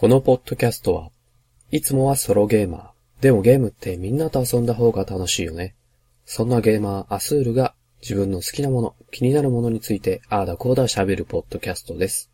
このポッドキャストは、いつもはソロゲーマー。でもゲームってみんなと遊んだ方が楽しいよね。そんなゲーマー、アスールが自分の好きなもの、気になるものについて、ああだこうだ喋るポッドキャストです。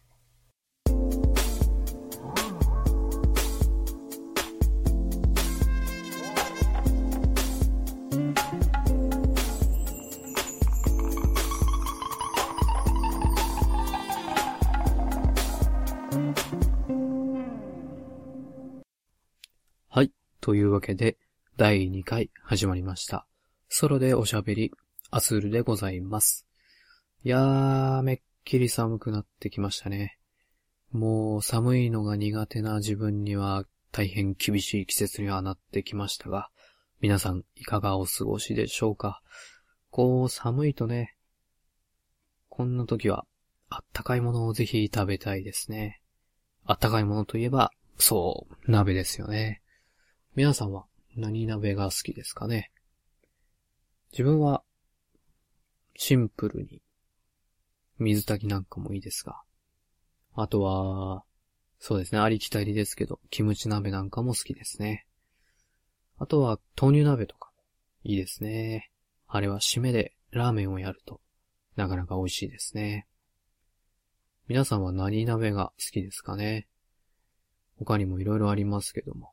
というわけで、第2回始まりました。ソロでおしゃべり、アスールでございます。いやー、めっきり寒くなってきましたね。もう寒いのが苦手な自分には大変厳しい季節にはなってきましたが、皆さんいかがお過ごしでしょうか？こう寒いとね、こんな時はあったかいものをぜひ食べたいですね。あったかいものといえば、そう、鍋ですよね。皆さんは何鍋が好きですかね？自分は、シンプルに、水炊きなんかもいいですが、あとは、そうですね、ありきたりですけど、キムチ鍋なんかも好きですね。あとは、豆乳鍋とかもいいですね。あれは締めでラーメンをやると、なかなか美味しいですね。皆さんは何鍋が好きですかね？他にも色々ありますけども。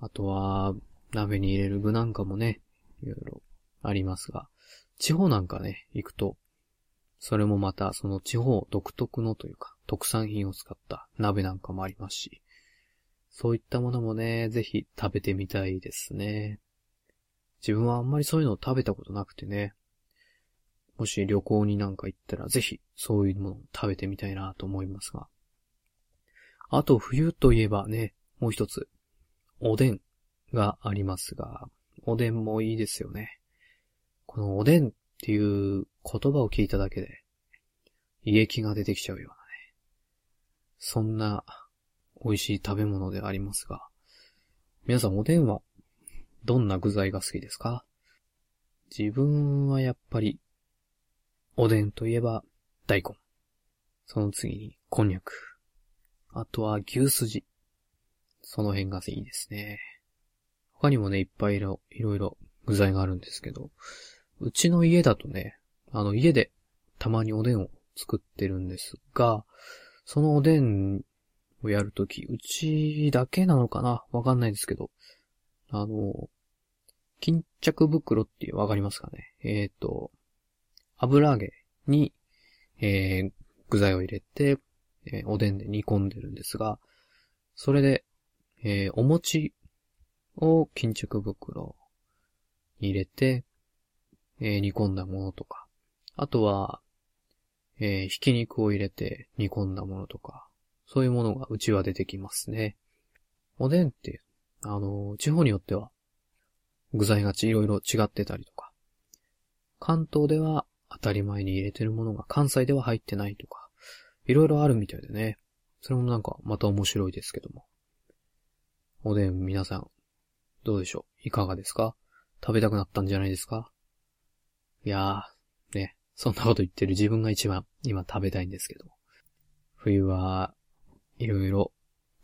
あとは、鍋に入れる具なんかもね、いろいろありますが、地方なんかね、行くと、それもまたその地方独特のというか、特産品を使った鍋なんかもありますし、そういったものもね、ぜひ食べてみたいですね。自分はあんまりそういうのを食べたことなくてね、もし旅行になんか行ったらぜひそういうものを食べてみたいなと思いますが。あと冬といえばね、もう一つ、おでんがありますが、おでんもいいですよね。このおでんっていう言葉を聞いただけで、胃液が出てきちゃうようなね。そんな美味しい食べ物でありますが、皆さんおでんはどんな具材が好きですか？自分はやっぱり、おでんといえば大根。その次にこんにゃく。あとは牛すじ。その辺がいいですね。他にもね、いっぱいいろいろ具材があるんですけど、うちの家だとね、あの家でたまにおでんを作ってるんですが、そのおでんをやるとき、うちだけなのかな？わかんないですけど、あの、巾着袋ってわかりますかね？えっ、と、油揚げに、えー、具材を入れて、えーおでんで煮込んでるんですが、それで、えーお餅を巾着袋に入れて、えー煮込んだものとか、あとは、えーひき肉を入れて煮込んだものとか、そういうものがうちは出てきますね。おでんって、あの地方によっては、具材がちいろいろ違ってたりとか、関東では当たり前に入れてるものが関西では入ってないとか、いろいろあるみたいでね。それもなんかまた面白いですけども。おでん皆さん、どうでしょう？いかがですか？食べたくなったんじゃないですか？いやー、ね、そんなこと言ってる自分が一番今食べたいんですけど。冬はいろいろ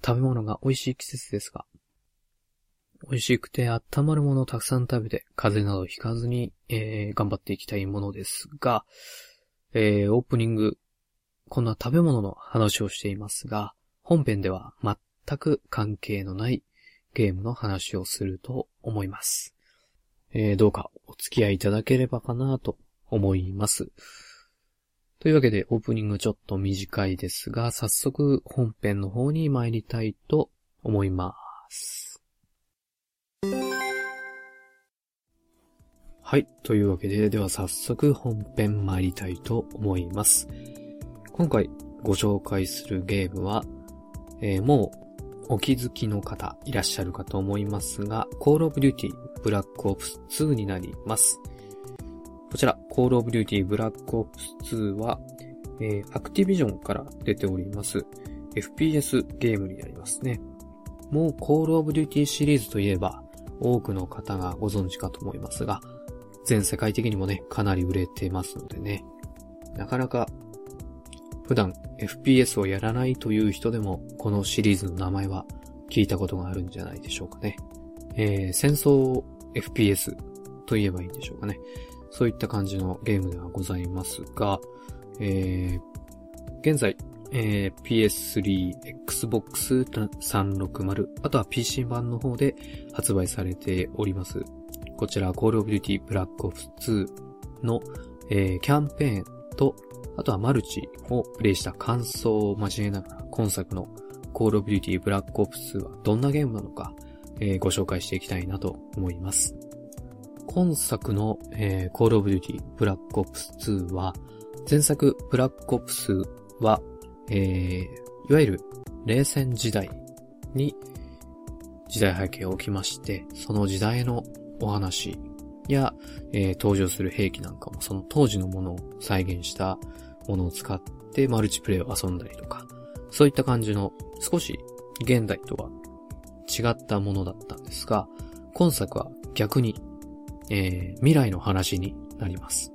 食べ物が美味しい季節ですが、美味しくて温まるものをたくさん食べて、風邪などひかずに、えー、頑張っていきたいものですが、えー、オープニング、こんな食べ物の話をしていますが、本編では全く関係のないゲームの話をすると思います。えー、どうかお付き合いいただければかなと思います。というわけで、オープニングちょっと短いですが、早速本編の方に参りたいと思います。はい。というわけで、では早速本編参りたいと思います。今回ご紹介するゲームは、えーもうお気づきの方いらっしゃるかと思いますが、Call of Duty Black Ops 2になります。こちら、Call of Duty Black Ops 2は、えー、Activision から出ております。FPS ゲームになりますね。もう Call of Duty シリーズといえば、多くの方がご存知かと思いますが、全世界的にもね、かなり売れてますのでね、なかなか普段 FPS をやらないという人でも、このシリーズの名前は聞いたことがあるんじゃないでしょうかね。えー、戦争 FPS と言えばいいんでしょうかね。そういった感じのゲームではございますが、えー、現在、えー、PS3、Xbox 360、あとは PC 版の方で発売されております。こちら、Call of Duty Black Ops 2の、えー、キャンペーンと、あとはマルチをプレイした感想を交えながら、今作の Call of Duty Black Ops 2はどんなゲームなのか、えー、ご紹介していきたいなと思います。今作の、えー、Call of Duty Black Ops 2は、前作 Black Ops はえー、いわゆる冷戦時代に時代背景を置きまして、その時代のお話や、えー、登場する兵器なんかもその当時のものを再現したものを使ってマルチプレイを遊んだりとか、そういった感じの少し現代とは違ったものだったんですが、今作は逆に、えー、未来の話になります。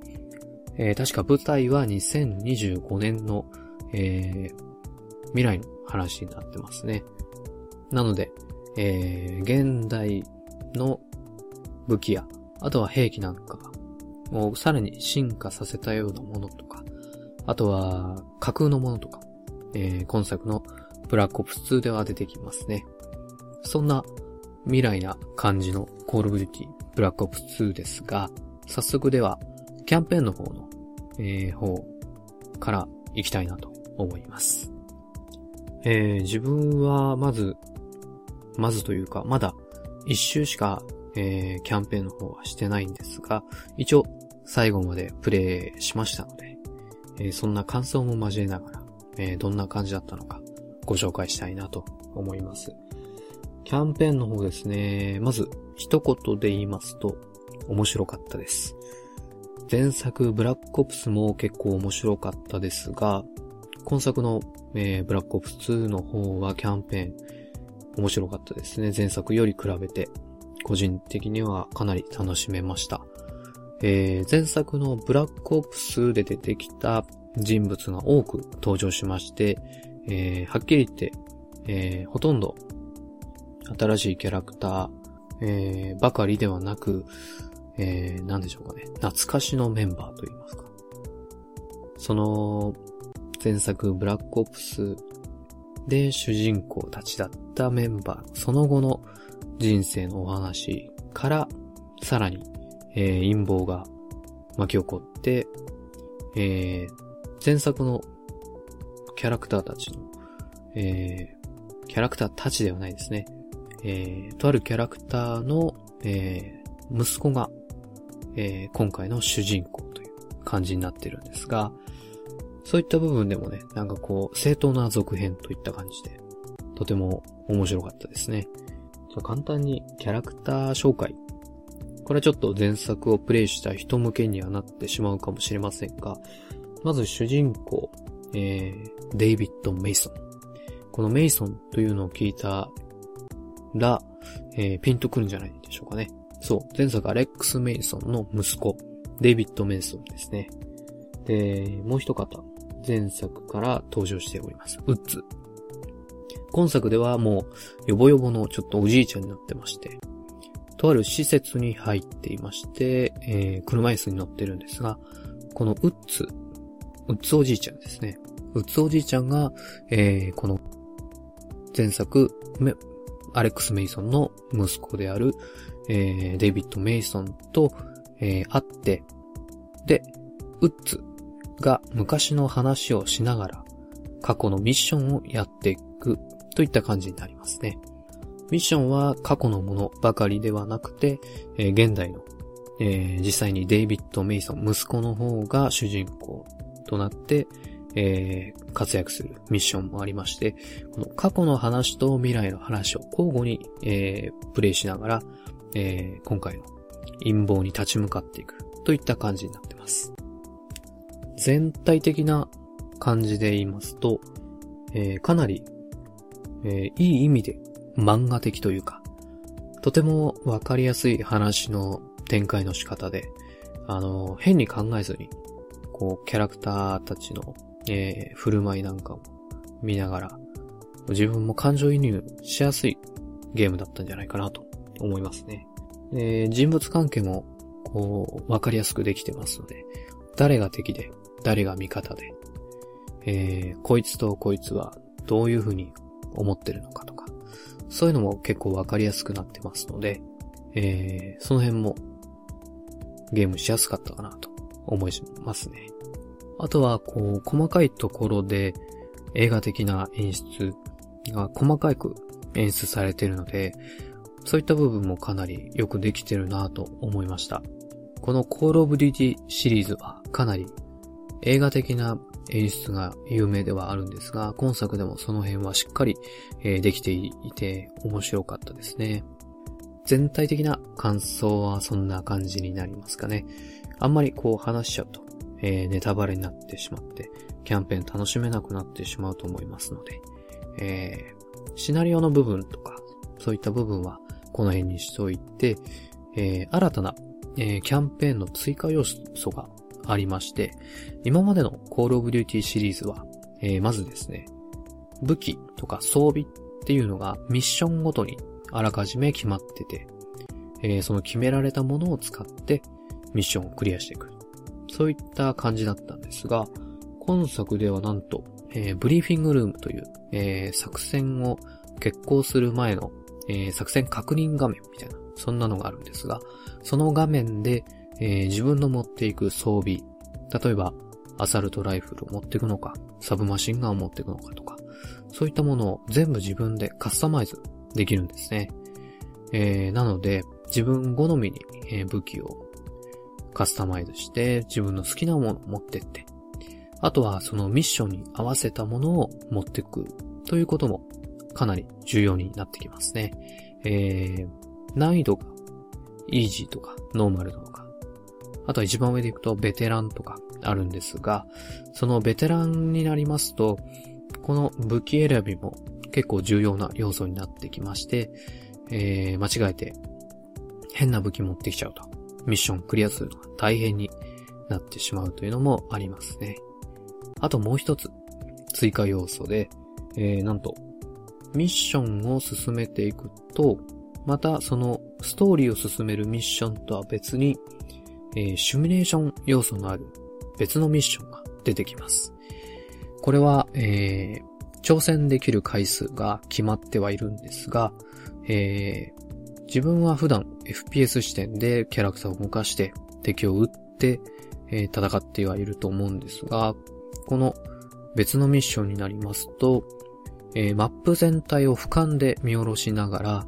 えー、確か舞台は2025年のえー、未来の話になってますね。なので、えー、現代の武器や、あとは兵器なんかをさらに進化させたようなものとか、あとは架空のものとか、えー、今作のブラックオプス2では出てきますね。そんな未来な感じのコールオブデュティブラックオプス2ですが、早速ではキャンペーンの方の、えー、方から行きたいなと思います。えー、自分はまず、まずというか、まだ一周しか、えー、キャンペーンの方はしてないんですが、一応最後までプレイしましたので、え、そんな感想も交えながら、え、どんな感じだったのかご紹介したいなと思います。キャンペーンの方ですね、まず一言で言いますと、面白かったです。前作ブラックオプスも結構面白かったですが、今作の、えー、ブラックオプス2の方はキャンペーン面白かったですね。前作より比べて、個人的にはかなり楽しめました。えー、前作のブラックオプスで出てきた人物が多く登場しまして、えー、はっきり言って、えー、ほとんど新しいキャラクター、えー、ばかりではなく、えー、なんでしょうかね。懐かしのメンバーといいますか。その、前作ブラックオプスで主人公たちだったメンバー、その後の人生のお話から、さらに、えー、陰謀が巻き起こって、えー、前作のキャラクターたちの、えー、キャラクターたちではないですね。えー、とあるキャラクターの、えー、息子が、えー、今回の主人公という感じになってるんですが、そういった部分でもね、なんかこう、正当な続編といった感じで、とても面白かったですね。簡単にキャラクター紹介。これはちょっと前作をプレイした人向けにはなってしまうかもしれませんが、まず主人公、えー、デイビッド・メイソン。このメイソンというのを聞いたら、えー、ピンとくるんじゃないでしょうかね。そう、前作アレックス・メイソンの息子、デイビッド・メイソンですね。で、もう一方、前作から登場しております。ウッズ。今作ではもう、ヨボヨボのちょっとおじいちゃんになってまして、とある施設に入っていまして、えー、車椅子に乗ってるんですが、このウッズ、ウッズおじいちゃんですね。ウッズおじいちゃんが、えー、この前作、アレックス・メイソンの息子である、えー、デイビッド・メイソンと、えー、会って、で、ウッズが昔の話をしながら過去のミッションをやっていくといった感じになりますね。ミッションは過去のものばかりではなくて、えー、現代の、えー、実際にデイビッド・メイソン、息子の方が主人公となって、えー、活躍するミッションもありまして、この過去の話と未来の話を交互に、えー、プレイしながら、えー、今回の陰謀に立ち向かっていくといった感じになってます。全体的な感じで言いますと、えー、かなり、えー、いい意味で漫画的というか、とてもわかりやすい話の展開の仕方で、あの、変に考えずに、こう、キャラクターたちのえー、振る舞いなんかも見ながら、自分も感情移入しやすいゲームだったんじゃないかなと思いますね。えー、人物関係も、こう、わかりやすくできてますので、誰が敵で、誰が味方で、えー、こいつとこいつはどういう風に思ってるのかとか、そういうのも結構わかりやすくなってますので、えー、その辺もゲームしやすかったかなと思いますね。あとは、こう、細かいところで映画的な演出が細かく演出されているので、そういった部分もかなりよくできてるなと思いました。この Call of Duty シリーズはかなり映画的な演出が有名ではあるんですが、今作でもその辺はしっかり、えできていて面白かったですね。全体的な感想はそんな感じになりますかね。あんまりこう話しちゃうと、えー、ネタバレになってしまって、キャンペーン楽しめなくなってしまうと思いますので、えー、シナリオの部分とか、そういった部分はこの辺にしておいて、えー、新たな、えー、キャンペーンの追加要素がありまして、今までの Call of Duty シリーズは、えー、まずですね、武器とか装備っていうのがミッションごとにあらかじめ決まってて、えー、その決められたものを使ってミッションをクリアしていく。そういった感じだったんですが、今作ではなんと、えー、ブリーフィングルームという、えー、作戦を決行する前の、えー、作戦確認画面みたいな、そんなのがあるんですが、その画面で、えー、自分の持っていく装備、例えば、アサルトライフルを持っていくのか、サブマシンガンを持っていくのかとか、そういったものを全部自分でカスタマイズできるんですね。えー、なので、自分好みに、え、武器をカスタマイズして自分の好きなものを持ってって、あとはそのミッションに合わせたものを持っていくということもかなり重要になってきますね。えー、難易度がイージーとかノーマルとか、あとは一番上で行くとベテランとかあるんですが、そのベテランになりますと、この武器選びも結構重要な要素になってきまして、えー、間違えて変な武器持ってきちゃうと、ミッションクリアするのが大変になってしまうというのもありますね。あともう一つ追加要素で、えー、なんと、ミッションを進めていくと、またそのストーリーを進めるミッションとは別に、えー、シミュレーション要素のある別のミッションが出てきます。これは、えー、挑戦できる回数が決まってはいるんですが、えー、自分は普段 FPS 視点でキャラクターを動かして敵を撃って、えー、戦ってはいると思うんですが、この別のミッションになりますと、え、マップ全体を俯瞰で見下ろしながら、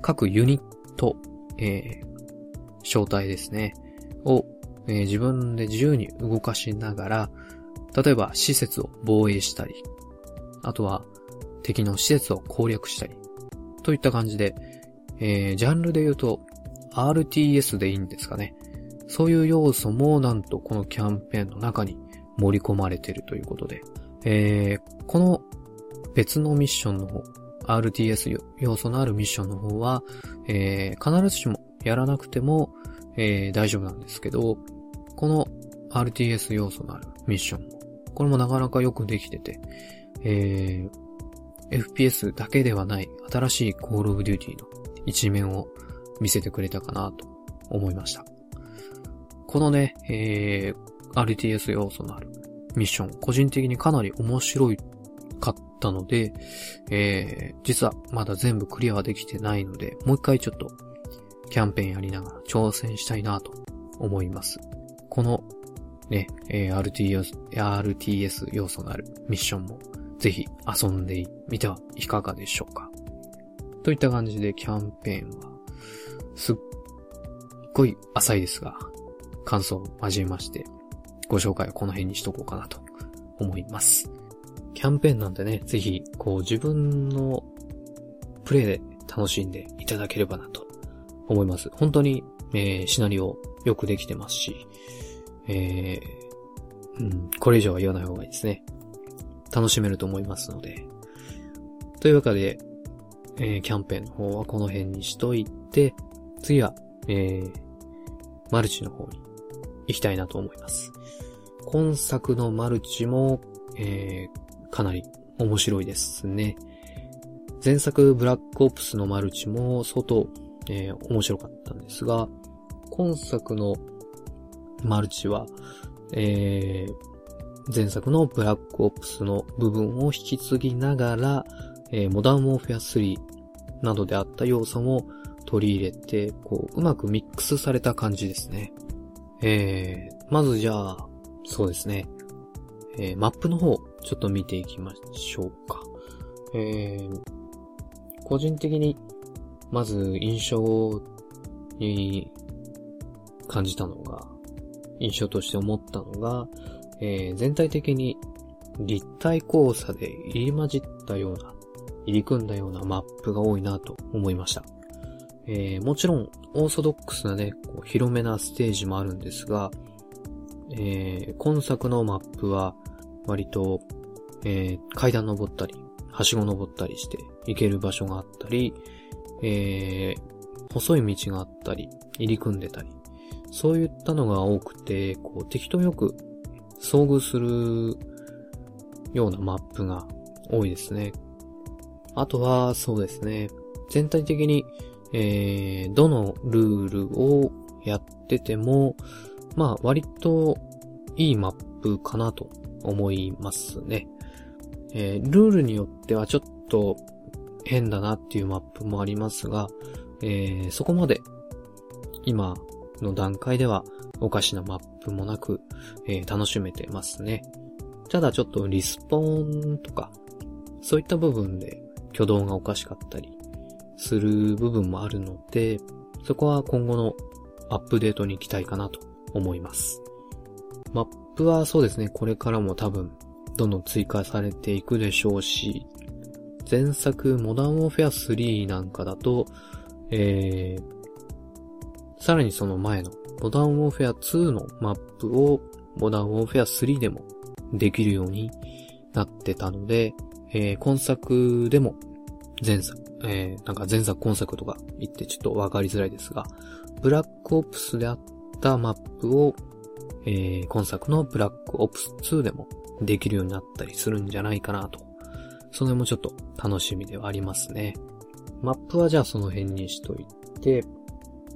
各ユニット、えー、正体ですね、を、えー、自分で自由に動かしながら、例えば施設を防衛したり、あとは敵の施設を攻略したり、といった感じで、えー、ジャンルで言うと RTS でいいんですかね。そういう要素もなんとこのキャンペーンの中に盛り込まれているということで、えー、この別のミッションの方、RTS 要素のあるミッションの方は、えー、必ずしもやらなくても、えー、大丈夫なんですけど、この RTS 要素のあるミッション、これもなかなかよくできてて、えー、FPS だけではない新しい Call of Duty の一面を見せてくれたかなと思いました。このね、えー、RTS 要素のあるミッション、個人的にかなり面白かったので、えー、実はまだ全部クリアはできてないので、もう一回ちょっとキャンペーンやりながら挑戦したいなと思います。このね、え、RTS、RTS 要素のあるミッションもぜひ遊んでみてはいかがでしょうか。といった感じでキャンペーンはすっごい浅いですが、感想を交えまして、ご紹介はこの辺にしとこうかなと思います。キャンペーンなんでね、ぜひ、こう自分のプレイで楽しんでいただければなと思います。本当に、えー、シナリオよくできてますし、えー、うん、これ以上は言わない方がいいですね。楽しめると思いますので。というわけで、えー、キャンペーンの方はこの辺にしといて、次は、えー、マルチの方に行きたいなと思います。今作のマルチも、えー、かなり面白いですね。前作ブラックオプスのマルチも相当、えー、面白かったんですが、今作のマルチは、えー、前作のブラックオプスの部分を引き継ぎながら、えー、モダンウォーフェア3などであった要素も取り入れて、こう、うまくミックスされた感じですね。えー、まずじゃあ、そうですね。えー、マップの方、ちょっと見ていきましょうか。えー、個人的に、まず印象に感じたのが、印象として思ったのが、えー、全体的に立体交差で入り混じったような、入り組んだようなマップが多いなと思いました。えー、もちろん、オーソドックスなね、こう広めなステージもあるんですが、えー、今作のマップは、割と、えー、階段登ったり、はしご登ったりして行ける場所があったり、えー、細い道があったり、入り組んでたり、そういったのが多くて、こう、敵とよく遭遇するようなマップが多いですね。あとは、そうですね。全体的に、えー、どのルールをやってても、まあ、割といいマップかなと思いますね。えー、ルールによってはちょっと変だなっていうマップもありますが、えー、そこまで今の段階ではおかしなマップもなく、えー、楽しめてますね。ただちょっとリスポーンとか、そういった部分で挙動がおかしかったりする部分もあるので、そこは今後のアップデートに期待かなと思います。マップはそうですね、これからも多分、どんどん追加されていくでしょうし、前作モダンウォーフェア3なんかだと、えー、さらにその前のモダンウォーフェア2のマップをモダンウォーフェア3でもできるようになってたので、えー、今作でも前作、えー、なんか前作今作とか言ってちょっとわかりづらいですが、ブラックオプスであったマップを、えー、今作のブラックオプス2でもできるようになったりするんじゃないかなと。その辺もちょっと楽しみではありますね。マップはじゃあその辺にしといて、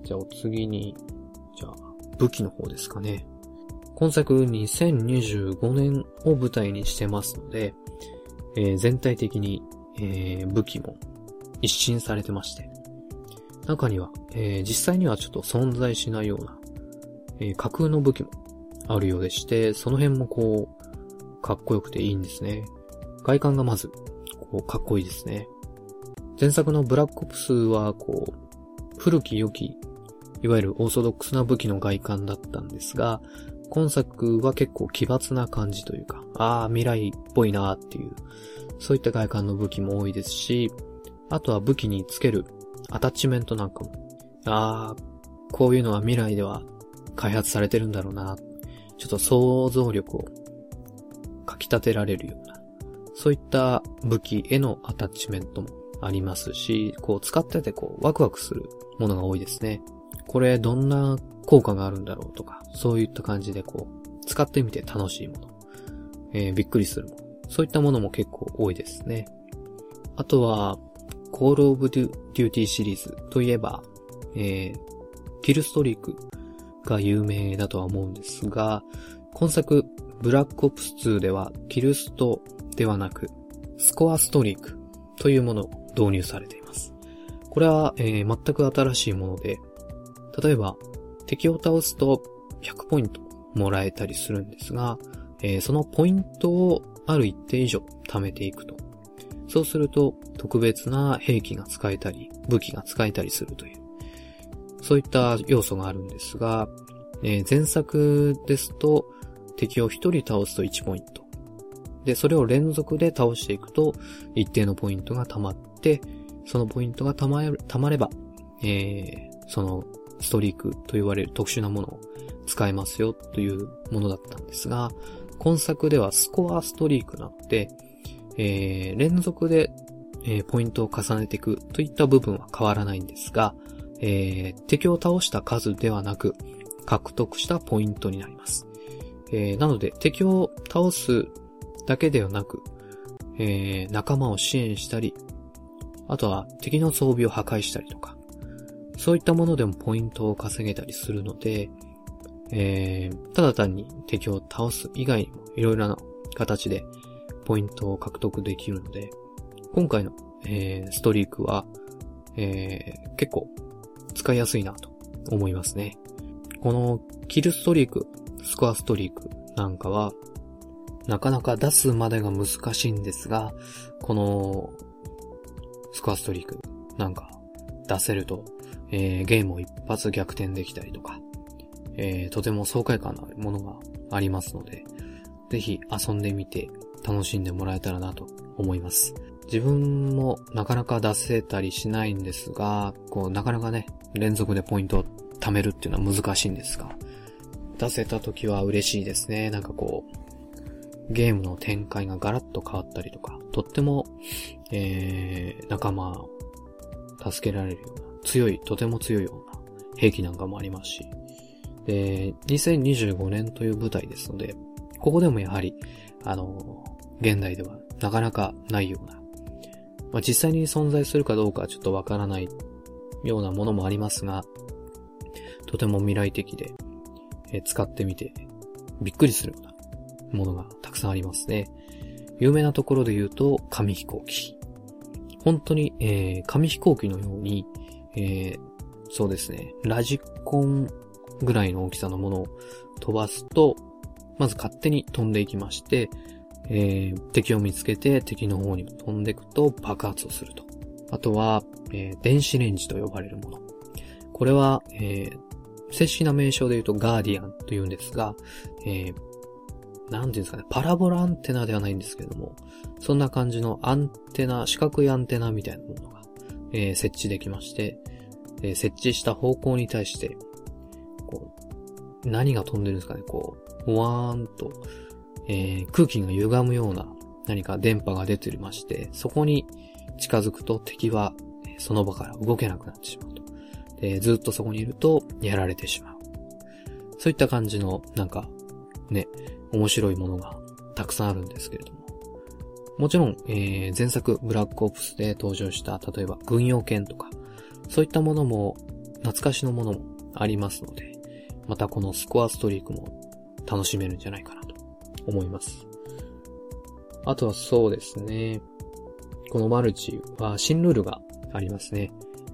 じゃあお次に、じゃあ武器の方ですかね。今作2025年を舞台にしてますので、えー、全体的に、えー、武器も一新されてまして、中には、えー、実際にはちょっと存在しないような、えー、架空の武器もあるようでして、その辺もこう、かっこよくていいんですね。外観がまず、かっこいいですね。前作のブラックオプスは、こう、古き良きいわゆるオーソドックスな武器の外観だったんですが、今作は結構奇抜な感じというか、ああ、未来っぽいなーっていう、そういった外観の武器も多いですし、あとは武器につけるアタッチメントなんかも、ああ、こういうのは未来では開発されてるんだろうな、ちょっと想像力をかき立てられるような、そういった武器へのアタッチメントもありますし、こう使っててこうワクワクするものが多いですね。これどんな効果があるんだろうとか、そういった感じでこう、使ってみて楽しいもの、えー、びっくりするもの、そういったものも結構多いですね。あとは、Call of Duty シリーズといえば、えー、キルストリークが有名だとは思うんですが、今作、ブラックオプス2では、キルストではなく、スコアストリークというものを導入されています。これは、えー、全く新しいもので、例えば、敵を倒すと100ポイントもらえたりするんですが、えー、そのポイントをある一定以上貯めていくと。そうすると特別な兵器が使えたり、武器が使えたりするという、そういった要素があるんですが、えー、前作ですと敵を一人倒すと1ポイント。で、それを連続で倒していくと一定のポイントが溜まって、そのポイントが溜ま溜まれば、えー、そのストリークと言われる特殊なものを使えますよというものだったんですが、今作ではスコアストリークなので、えー、連続で、えー、ポイントを重ねていくといった部分は変わらないんですが、えー、敵を倒した数ではなく、獲得したポイントになります。えー、なので、敵を倒すだけではなく、えー、仲間を支援したり、あとは敵の装備を破壊したりとか、そういったものでもポイントを稼げたりするので、えー、ただ単に敵を倒す以外にもいろいろな形でポイントを獲得できるので、今回の、えー、ストリークは、えー、結構使いやすいなと思いますね。このキルストリーク、スコアストリークなんかは、なかなか出すまでが難しいんですが、このスコアストリークなんか出せると、えー、ゲームを一発逆転できたりとか、えー、とても爽快感のあるものがありますので、ぜひ遊んでみて楽しんでもらえたらなと思います。自分もなかなか出せたりしないんですが、こう、なかなかね、連続でポイントを貯めるっていうのは難しいんですが、出せた時は嬉しいですね。なんかこう、ゲームの展開がガラッと変わったりとか、とっても、えー、仲間を助けられるような、強い、とても強いような兵器なんかもありますし、で、2025年という舞台ですので、ここでもやはり、あの、現代ではなかなかないような、まあ、実際に存在するかどうかはちょっとわからないようなものもありますが、とても未来的で、え使ってみてびっくりするようなものがたくさんありますね。有名なところで言うと、紙飛行機。本当に、えー、紙飛行機のように、えー、そうですね、ラジコンぐらいの大きさのものを飛ばすと、まず勝手に飛んでいきまして、えー、敵を見つけて敵の方に飛んでいくと爆発をすると。あとは、えー、電子レンジと呼ばれるもの。これは、えー、正式な名称で言うとガーディアンと言うんですが、えー、なんていうんですかね、パラボラアンテナではないんですけれども、そんな感じのアンテナ、四角いアンテナみたいなものが、えー、設置できまして、えー、設置した方向に対して、こう、何が飛んでるんですかね、こう、わーんと、えー、空気が歪むような何か電波が出てまして、そこに近づくと敵はその場から動けなくなってしまうと。で、ずっとそこにいるとやられてしまう。そういった感じの、なんか、面白いものがたくさんあるんですけれども。もちろん、えー、前作ブラックオプスで登場した、例えば軍用犬とか、そういったものも、懐かしのものもありますので、またこのスコアストリークも楽しめるんじゃないかなと思います。あとはそうですね。このマルチは新ルールがありますね。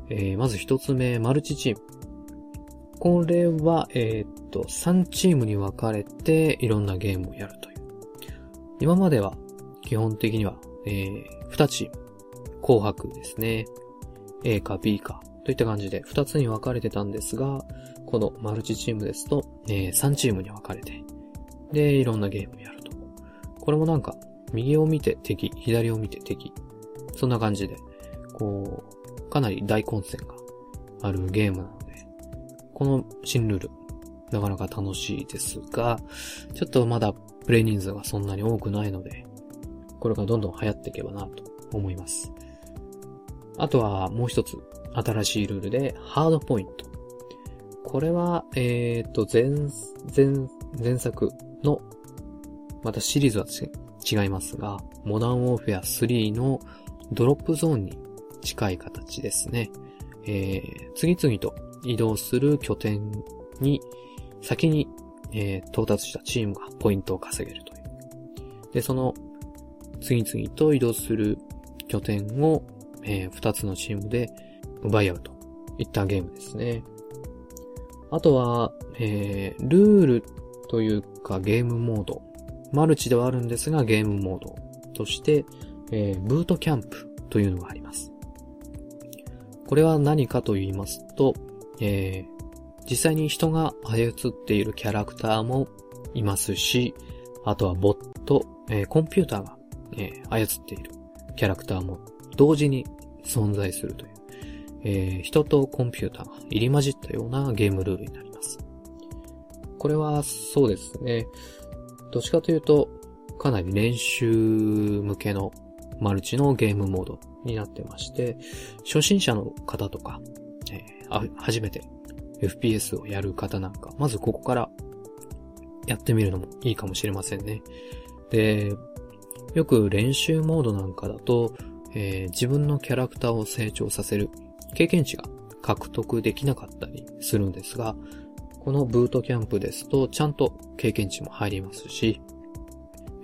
えー、まず一つ目、マルチチーム。これは、えー、っと、3チームに分かれていろんなゲームをやるという。今までは基本的には、えー、2チーム。紅白ですね。A か B かといった感じで2つに分かれてたんですが、このマルチチームですと、えー、3チームに分かれて、で、いろんなゲームをやると。これもなんか、右を見て敵、左を見て敵。そんな感じで、こう、かなり大混戦があるゲームなので、この新ルール、なかなか楽しいですが、ちょっとまだプレイ人数がそんなに多くないので、これがどんどん流行っていけばなと思います。あとはもう一つ新しいルールでハードポイント。これは、えっ、ー、と、前、前、前作の、またシリーズは違いますが、モダンウォーフェア3のドロップゾーンに近い形ですね。えー、次々と移動する拠点に先に、えー、到達したチームがポイントを稼げるという。で、その次々と移動する拠点を、えー、2つのチームで奪い合うといったゲームですね。あとは、えー、ルールというかゲームモード。マルチではあるんですがゲームモードとして、えー、ブートキャンプというのがあります。これは何かと言いますと、えー、実際に人が操っているキャラクターもいますし、あとはボット、えー、コンピューターが、えー、操っているキャラクターも同時に存在するという、えー、人とコンピューターが入り混じったようなゲームルールになります。これはそうですね。どっちかというと、かなり練習向けのマルチのゲームモードになってまして、初心者の方とか、えー、初めて。FPS をやる方なんか、まずここからやってみるのもいいかもしれませんね。で、よく練習モードなんかだと、えー、自分のキャラクターを成長させる。経験値が獲得できなかったりするんですが、このブートキャンプですと、ちゃんと経験値も入りますし、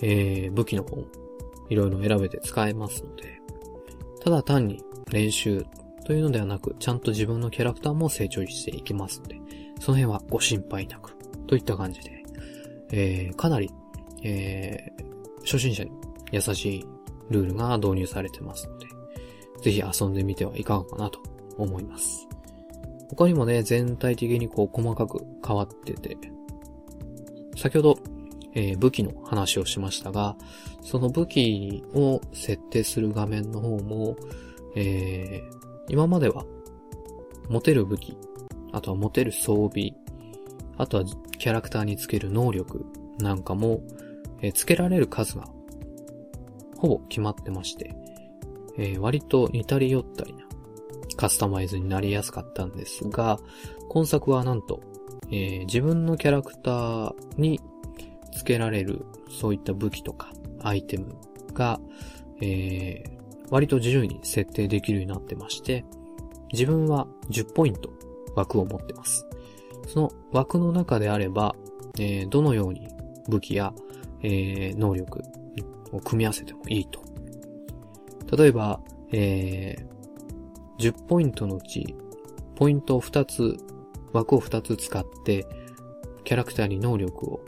えー、武器の方もいろいろ選べて使えますので、ただ単に練習というのではなく、ちゃんと自分のキャラクターも成長していきますので、その辺はご心配なく、といった感じで、えー、かなり、えー、初心者に優しいルールが導入されてますので、ぜひ遊んでみてはいかがかなと思います。他にもね、全体的にこう細かく変わってて、先ほど、えー、武器の話をしましたが、その武器を設定する画面の方も、えー、今までは、持てる武器、あとは持てる装備、あとはキャラクターにつける能力なんかも、えー、つけられる数が、ほぼ決まってまして、えー、割と似たり寄ったりなカスタマイズになりやすかったんですが、今作はなんと、えー、自分のキャラクターに付けられるそういった武器とかアイテムが、えー、割と自由に設定できるようになってまして、自分は10ポイント枠を持ってます。その枠の中であれば、えー、どのように武器や、えー、能力を組み合わせてもいいと。例えば、えー、10ポイントのうち、ポイントを2つ、枠を2つ使って、キャラクターに能力を、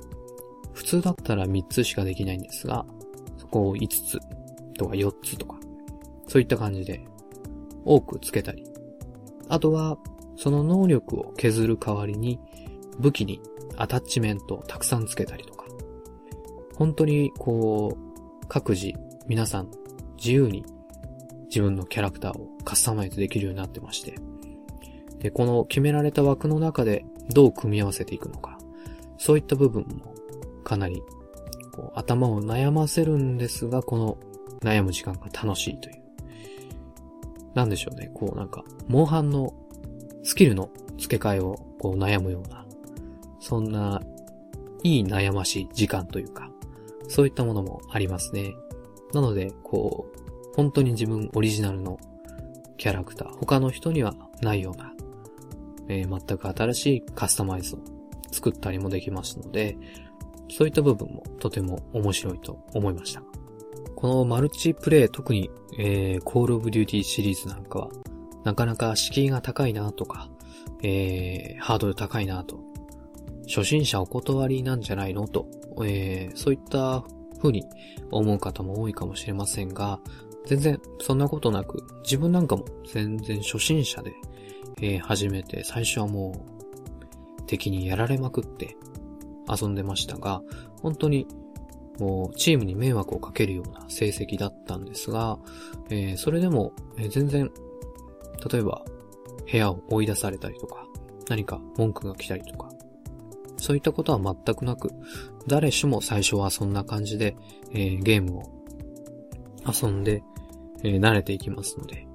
普通だったら3つしかできないんですが、そこを5つとか4つとか、そういった感じで多くつけたり。あとは、その能力を削る代わりに武器にアタッチメントをたくさんつけたりとか。本当にこう、各自皆さん自由に自分のキャラクターをカスタマイズできるようになってまして。で、この決められた枠の中でどう組み合わせていくのか。そういった部分もかなりこう頭を悩ませるんですが、この悩む時間が楽しいという。なんでしょうね。こうなんか、モンハンのスキルの付け替えをこう悩むような、そんないい悩ましい時間というか、そういったものもありますね。なので、こう、本当に自分オリジナルのキャラクター、他の人にはないような、えー、全く新しいカスタマイズを作ったりもできますので、そういった部分もとても面白いと思いました。このマルチプレイ、特に、えー、コールオブデューティーシリーズなんかは、なかなか敷居が高いなとか、えー、ハードル高いなと、初心者お断りなんじゃないのと、えー、そういった風に思う方も多いかもしれませんが、全然そんなことなく、自分なんかも全然初心者で、えー、始めて、最初はもう敵にやられまくって遊んでましたが、本当にもうチームに迷惑をかけるような成績だったんですが、えー、それでも、え、全然、例えば部屋を追い出されたりとか、何か文句が来たりとか、そういったことは全くなく、誰しも最初はそんな感じで、えー、ゲームを遊んで、えー、慣れていきますので、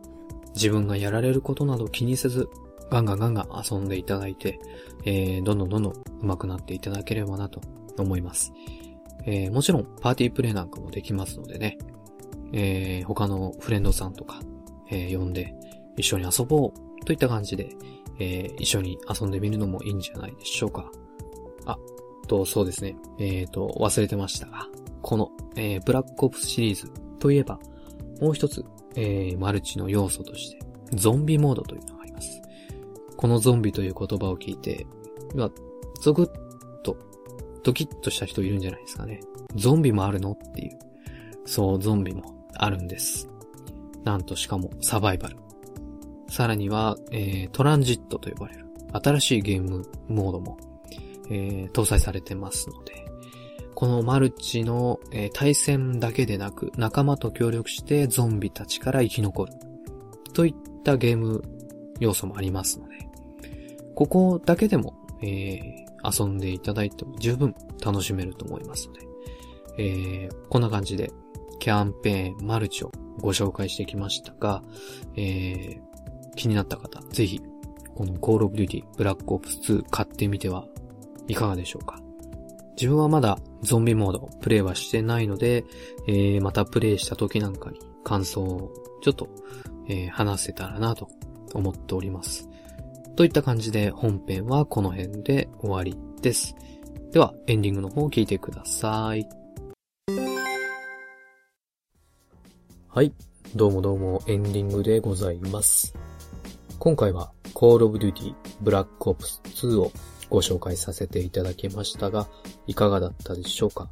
自分がやられることなど気にせず、ガンガンガンガン遊んでいただいて、えー、どんどんどんどん上手くなっていただければなと思います。えー、もちろん、パーティープレイなんかもできますのでね、えー、他のフレンドさんとか、えー、呼んで、一緒に遊ぼうといった感じで、えー、一緒に遊んでみるのもいいんじゃないでしょうか。あ、と、そうですね。えっ、ー、と、忘れてましたが、この、えー、ブラックオプスシリーズといえば、もう一つ、えー、マルチの要素として、ゾンビモードというのがあります。このゾンビという言葉を聞いて、今、ゾクッ、ドキッとした人いるんじゃないですかね。ゾンビもあるのっていう。そう、ゾンビもあるんです。なんとしかもサバイバル。さらには、えー、トランジットと呼ばれる新しいゲームモードも、えー、搭載されてますので、このマルチの、えー、対戦だけでなく、仲間と協力してゾンビたちから生き残る。といったゲーム要素もありますので、ここだけでも、えー、遊んでいただいても十分楽しめると思いますので、えー、こんな感じで、キャンペーン、マルチをご紹介してきましたが、えー、気になった方、ぜひ、この Call of Duty Black Ops 2買ってみてはいかがでしょうか。自分はまだゾンビモードプレイはしてないので、えー、またプレイした時なんかに感想をちょっと、えー、話せたらなと思っております。といった感じで本編はこの辺で終わりです。では、エンディングの方を聞いてください。はい。どうもどうもエンディングでございます。今回は Call of Duty Black Ops 2をご紹介させていただきましたが、いかがだったでしょうか？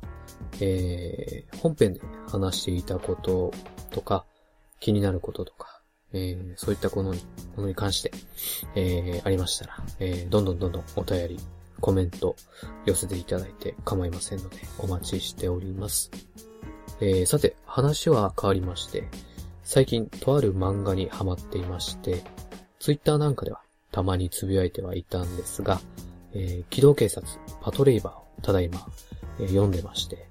えー、本編で話していたこととか、気になることとか、えー、そういったものに、ものに関して、えー、ありましたら、えー、どんどんどんどんお便り、コメント寄せていただいて構いませんので、お待ちしております。えー、さて、話は変わりまして、最近とある漫画にハマっていまして、ツイッターなんかではたまにつぶやいてはいたんですが、えー、機動警察パトレイバーをただいま、えー、読んでまして、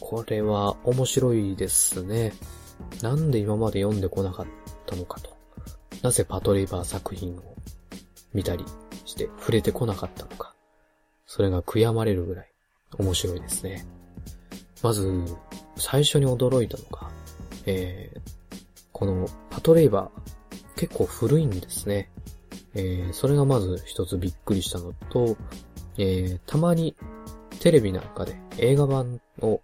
これは面白いですね。なんで今まで読んでこなかったのかと。なぜパトレイバー作品を見たりして触れてこなかったのか。それが悔やまれるぐらい面白いですね。まず、最初に驚いたのが、えー、このパトレイバー結構古いんですね。えー、それがまず一つびっくりしたのと、えー、たまにテレビなんかで映画版を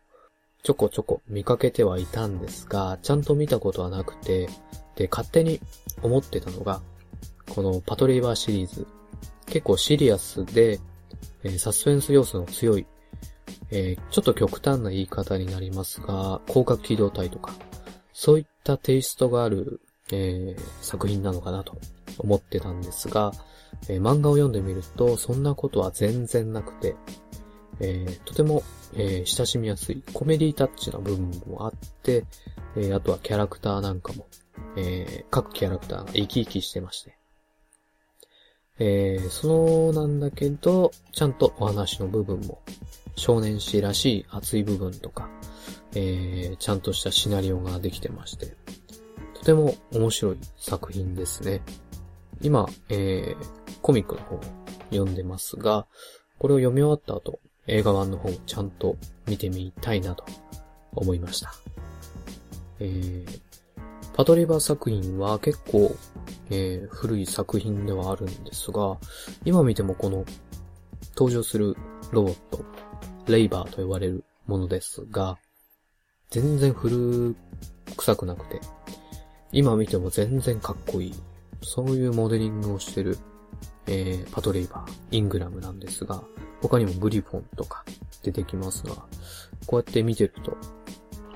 ちょこちょこ見かけてはいたんですが、ちゃんと見たことはなくて、で、勝手に思ってたのが、このパトレイバーシリーズ、結構シリアスで、えー、サスペンス要素の強い、えー、ちょっと極端な言い方になりますが、広角機動隊とか、そういったテイストがある、えー、作品なのかなと思ってたんですが、え、漫画を読んでみると、そんなことは全然なくて、えー、とても、えー、親しみやすいコメディタッチな部分もあって、えー、あとはキャラクターなんかも、え、各キャラクターが生き生きしてまして。え、そうなんだけど、ちゃんとお話の部分も、少年誌らしい熱い部分とか、え、ちゃんとしたシナリオができてまして、とても面白い作品ですね。今、え、コミックの方を読んでますが、これを読み終わった後、映画版の方をちゃんと見てみたいなと思いました。えー、パトリバー作品は結構、えー、古い作品ではあるんですが、今見てもこの登場するロボット、レイバーと呼ばれるものですが、全然古臭くなくて、今見ても全然かっこいい。そういうモデリングをしてる、えー、パトレイバー、イングラムなんですが、他にもグリフォンとか出てきますが、こうやって見てると、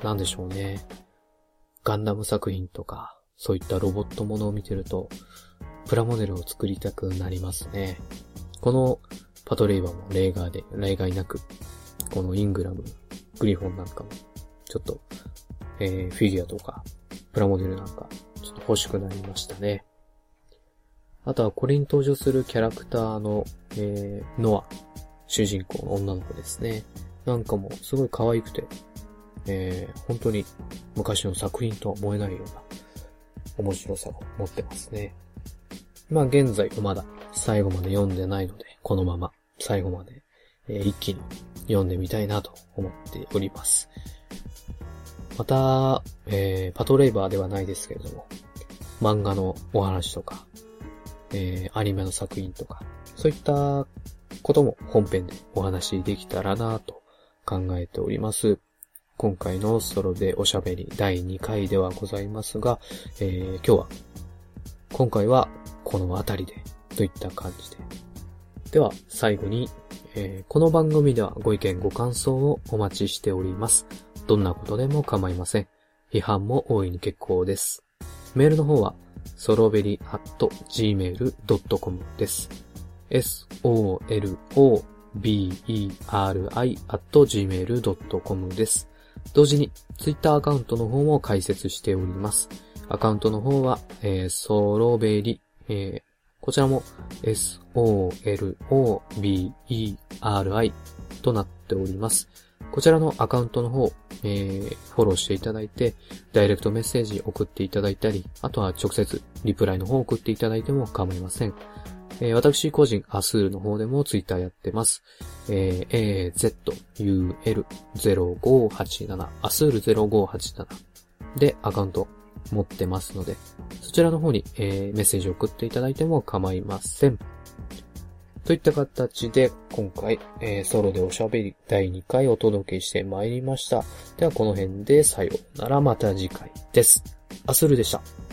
なんでしょうね。ガンダム作品とか、そういったロボットものを見てると、プラモデルを作りたくなりますね。このパトレイバーも例外で、例外なく、このイングラム、グリフォンなんかも、ちょっと、えー、フィギュアとか、プラモデルなんか、ちょっと欲しくなりましたね。あとはこれに登場するキャラクターの、えー、ノア、主人公の女の子ですね。なんかもすごい可愛くて、えー、本当に昔の作品とは思えないような面白さを持ってますね。まあ現在まだ最後まで読んでないので、このまま最後まで、えー、一気に読んでみたいなと思っております。また、えー、パトレイバーではないですけれども、漫画のお話とか、えー、アニメの作品とか、そういったことも本編でお話しできたらなと考えております。今回のソロでおしゃべり第2回ではございますが、えー、今日は、今回はこの辺りでといった感じで。では、最後に、えー、この番組ではご意見ご感想をお待ちしております。どんなことでも構いません。批判も大いに結構です。メールの方は、ソロベリ at gmail.com です。soloberi アット gmail.com です。同時に、ツイッターアカウントの方も開設しております。アカウントの方は、えー、ソロベリ、えー、こちらも soloberi となっております。こちらのアカウントの方、えー、フォローしていただいて、ダイレクトメッセージ送っていただいたり、あとは直接リプライの方送っていただいても構いません。えー、私個人、アスールの方でもツイッターやってます。えー、azul0587、アスール0587でアカウント持ってますので、そちらの方に、えー、メッセージを送っていただいても構いません。といった形で、今回、えー、ソロでおしゃべり第2回お届けしてまいりました。ではこの辺でさようならまた次回です。アスルでした。